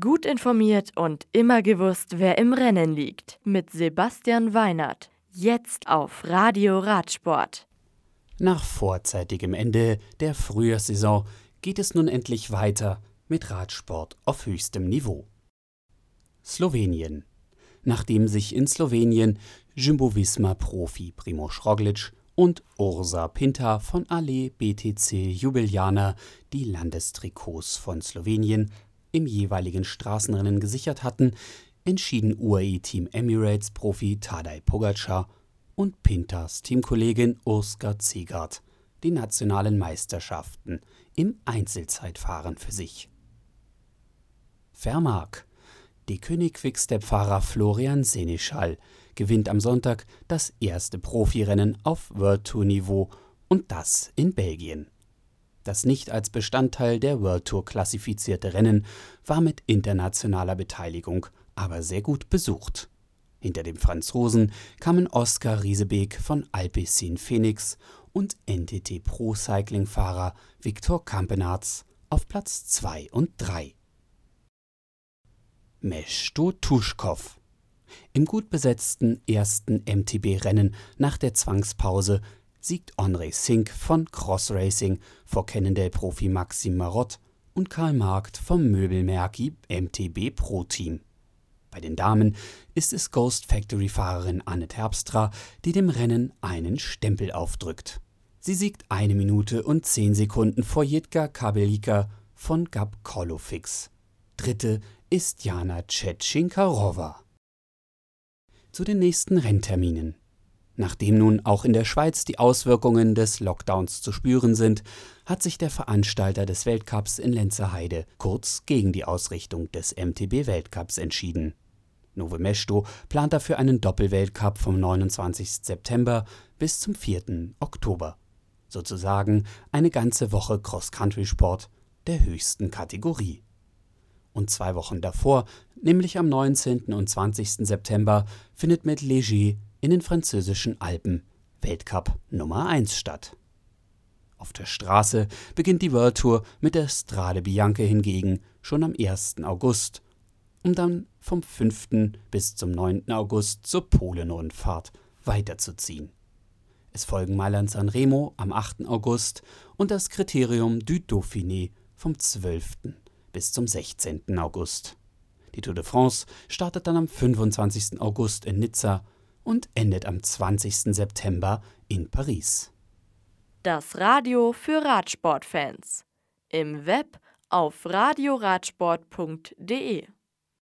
Gut informiert und immer gewusst, wer im Rennen liegt. Mit Sebastian Weinert. Jetzt auf Radio Radsport. Nach vorzeitigem Ende der Frühjahrssaison geht es nun endlich weiter mit Radsport auf höchstem Niveau. Slowenien. Nachdem sich in Slowenien Jumbo-Visma-Profi Primoz Roglic und Ursa Pinta von Ale BTC Jubiljana die Landestrikots von Slowenien im jeweiligen Straßenrennen gesichert hatten, entschieden UAE-Team Emirates Profi Tadej Pogacar und Pintas Teamkollegin Urska Zegard die nationalen Meisterschaften im Einzelzeitfahren für sich. Vermark. Die König-Quickstep-Fahrer Florian Seneschall gewinnt am Sonntag das erste Profirennen auf World Tour Niveau und das in Belgien. Das nicht als Bestandteil der World Tour klassifizierte Rennen war mit internationaler Beteiligung aber sehr gut besucht. Hinter dem Franzosen kamen Oskar Riesebeek von Alpecin Phoenix und NTT Pro Cycling Fahrer Viktor Kampenarz auf Platz 2 und 3. Meshto Tuschkow Im gut besetzten ersten MTB-Rennen nach der Zwangspause siegt Henri Sink von Cross Racing vor Cannondale-Profi Maxim Marott und Karl Markt vom Möbelmerki MTB Pro Team. Bei den Damen ist es Ghost Factory-Fahrerin Anne Terpstra, die dem Rennen einen Stempel aufdrückt. Sie siegt eine Minute und zehn Sekunden vor Jitka Kabelika von Gab Kolofix. Dritte ist Jana Tschetschinkarova. Zu den nächsten Rennterminen. Nachdem nun auch in der Schweiz die Auswirkungen des Lockdowns zu spüren sind, hat sich der Veranstalter des Weltcups in Lenzerheide kurz gegen die Ausrichtung des MTB-Weltcups entschieden. Nove Mesto plant dafür einen Doppelweltcup vom 29. September bis zum 4. Oktober. Sozusagen eine ganze Woche Cross-Country-Sport der höchsten Kategorie. Und zwei Wochen davor, nämlich am 19. und 20. September, findet mit Léger in den französischen Alpen Weltcup Nummer 1 statt. Auf der Straße beginnt die World Tour mit der Strade Bianche hingegen schon am 1. August, um dann vom 5. bis zum 9. August zur Polenrundfahrt weiterzuziehen. Es folgen Mailand-San Remo am 8. August und das Kriterium du Dauphiné vom 12. bis zum 16. August. Die Tour de France startet dann am 25. August in Nizza und endet am 20. September in Paris. Das Radio für Radsportfans. Im Web auf radioradsport.de